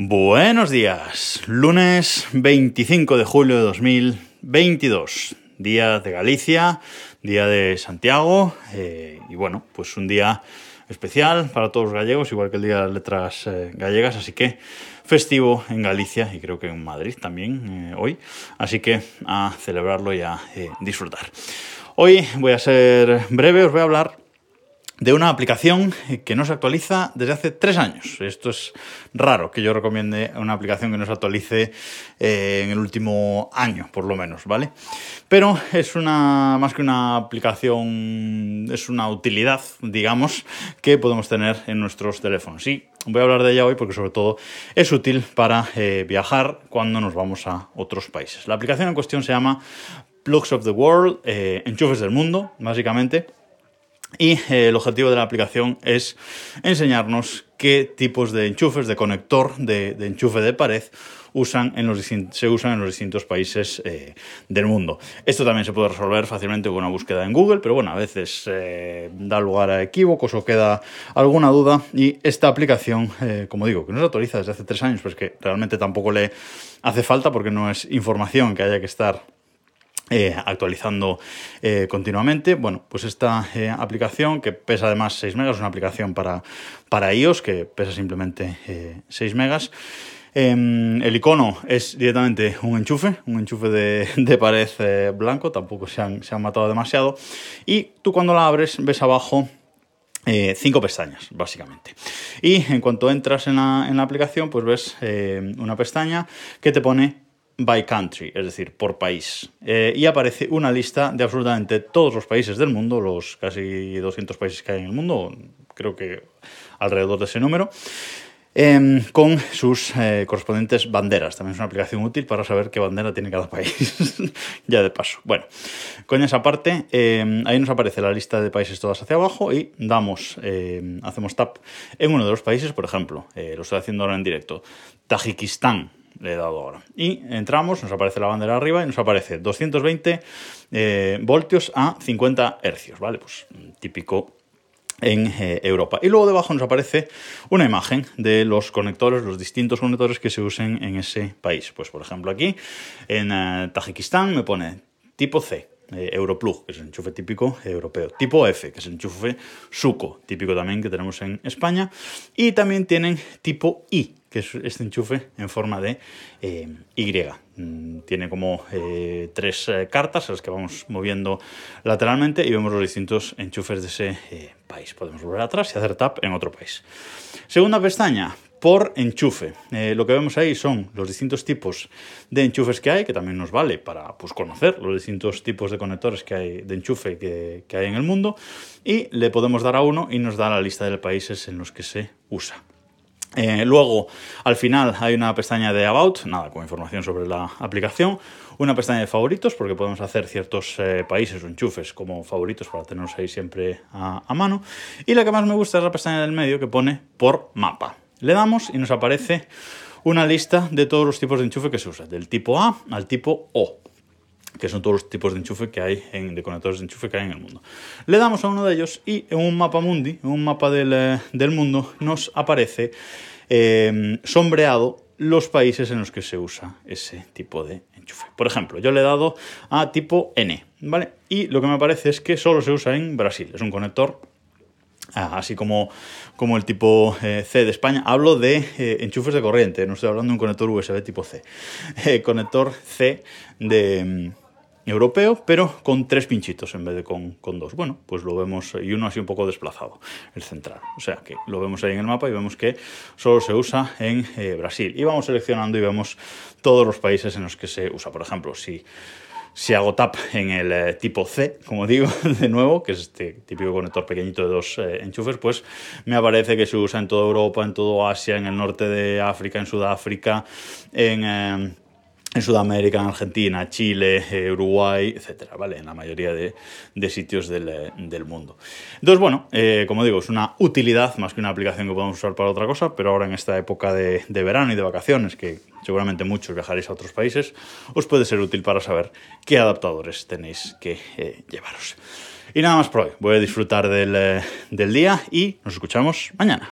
Buenos días, lunes 25 de julio de 2022, día de Galicia, día de Santiago eh, y bueno, pues un día especial para todos los gallegos, igual que el día de las letras eh, gallegas, así que festivo en Galicia y creo que en Madrid también eh, hoy, así que a celebrarlo y a disfrutar. Hoy voy a ser breve, os voy a hablar de una aplicación que no se actualiza desde hace tres años. Esto es raro que yo recomiende una aplicación que no se actualice eh, en el último año, por lo menos, ¿vale? Pero es una, más que una aplicación, es una utilidad, digamos, que podemos tener en nuestros teléfonos. Y voy a hablar de ella hoy porque sobre todo es útil para eh, viajar cuando nos vamos a otros países. La aplicación en cuestión se llama Plugs of the World, eh, enchufes del mundo, básicamente y eh, el objetivo de la aplicación es enseñarnos qué tipos de enchufes, de conector, de, enchufe de pared usan en los se usan en los distintos países eh, del mundo. Esto también se puede resolver fácilmente con una búsqueda en Google, pero bueno, a veces eh, da lugar a equívocos o queda alguna duda. Y esta aplicación, como digo, que no se actualiza desde hace tres años, pues que realmente tampoco le hace falta porque no es información que haya que estar eh, actualizando eh, continuamente. Bueno, pues esta eh, aplicación que pesa además 6 megas, es una aplicación para, para iOS que pesa simplemente 6 megas. Em, el icono es directamente un enchufe, un enchufe de, pared blanco, tampoco se han, se han, matado demasiado. Y tú cuando la abres ves abajo cinco pestañas, básicamente. Y en cuanto entras en la, en la aplicación, pues ves una pestaña que te pone by country, es decir, por país. Eh, y aparece una lista de absolutamente todos los países del mundo, los casi 200 países que hay en el mundo, creo que alrededor de ese número, em, con sus eh, correspondientes banderas. También es una aplicación útil para saber qué bandera tiene cada país, ya de paso. Bueno, con esa parte, em, ahí nos aparece la lista de países todas hacia abajo y damos, em, hacemos tap en uno de los países, por ejemplo, eh, lo estoy haciendo ahora en directo, Tajikistán le he dado ahora. Y entramos, nos aparece la bandera arriba y nos aparece 220 eh, voltios a 50 hercios, ¿vale? Pues típico en eh, Europa. Y luego debajo nos aparece una imagen de los conectores, los distintos conectores que se usen en ese país. Pues por ejemplo aquí en eh, Tajikistán me pone tipo C, Europlug, que es el enchufe típico europeo. Tipo F, que es el enchufe suco, típico también que tenemos en España. Y también tienen tipo I, que es este enchufe en forma de eh, Y. Mm, tiene como eh, tres eh, cartas las que vamos moviendo lateralmente y vemos los distintos enchufes de ese país. Podemos volver atrás y hacer tap en otro país. Segunda pestaña, por enchufe. lo que vemos ahí son los distintos tipos de enchufes que hay, que también nos vale para pues, conocer los distintos tipos de conectores que hay de enchufe que, que hay en el mundo. Y le podemos dar a uno y nos da la lista de países en los que se usa. Eh, luego, al final, hay una pestaña de About, nada, con información sobre la aplicación. Una pestaña de favoritos, porque podemos hacer ciertos eh, países o enchufes como favoritos para tenerlos ahí siempre a, a, mano. Y la que más me gusta es la pestaña del medio que pone por mapa. Le damos y nos aparece una lista de todos los tipos de enchufe que se usa, del tipo A al tipo O que son todos los tipos de enchufe que hay, en, conectores de enchufe que hay en el mundo. Le damos a uno de ellos y en un mapa mundi, en un mapa del, eh, del mundo, nos aparece eh, sombreado los países en los que se usa ese tipo de enchufe. Por ejemplo, yo le he dado a tipo N, ¿vale? Y lo que me parece es que solo se usa en Brasil. Es un conector Ah, así como, como el tipo eh, C de España. Hablo de enchufes de corriente, no estoy hablando de un conector USB tipo C. Conector C de mm, europeo, pero con tres pinchitos en vez de con, con, dos. Bueno, pues lo vemos, y uno así un poco desplazado, el central. O sea que lo vemos ahí en el mapa y vemos que solo se usa en Brasil. Y vamos seleccionando y vemos todos los países en los que se usa. Por ejemplo, si si hago tap en el eh, tipo C, como digo, de nuevo, que es este típico conector pequeñito de dos eh, enchufes, pues me aparece que se usa en toda Europa, en todo Asia, en el norte de África, en Sudáfrica, en... Eh, en Sudamérica, en Argentina, Chile, eh, Uruguay, etcétera, ¿vale? En la mayoría de, sitios eh, del, mundo. Entonces, bueno, eh, como digo, es una utilidad más que una aplicación que podemos usar para otra cosa, pero ahora en esta época de, verano y de vacaciones, que seguramente muchos viajaréis a otros países, os puede ser útil para saber qué adaptadores tenéis que llevaros. Y nada más por hoy. Voy a disfrutar del, del día y nos escuchamos mañana.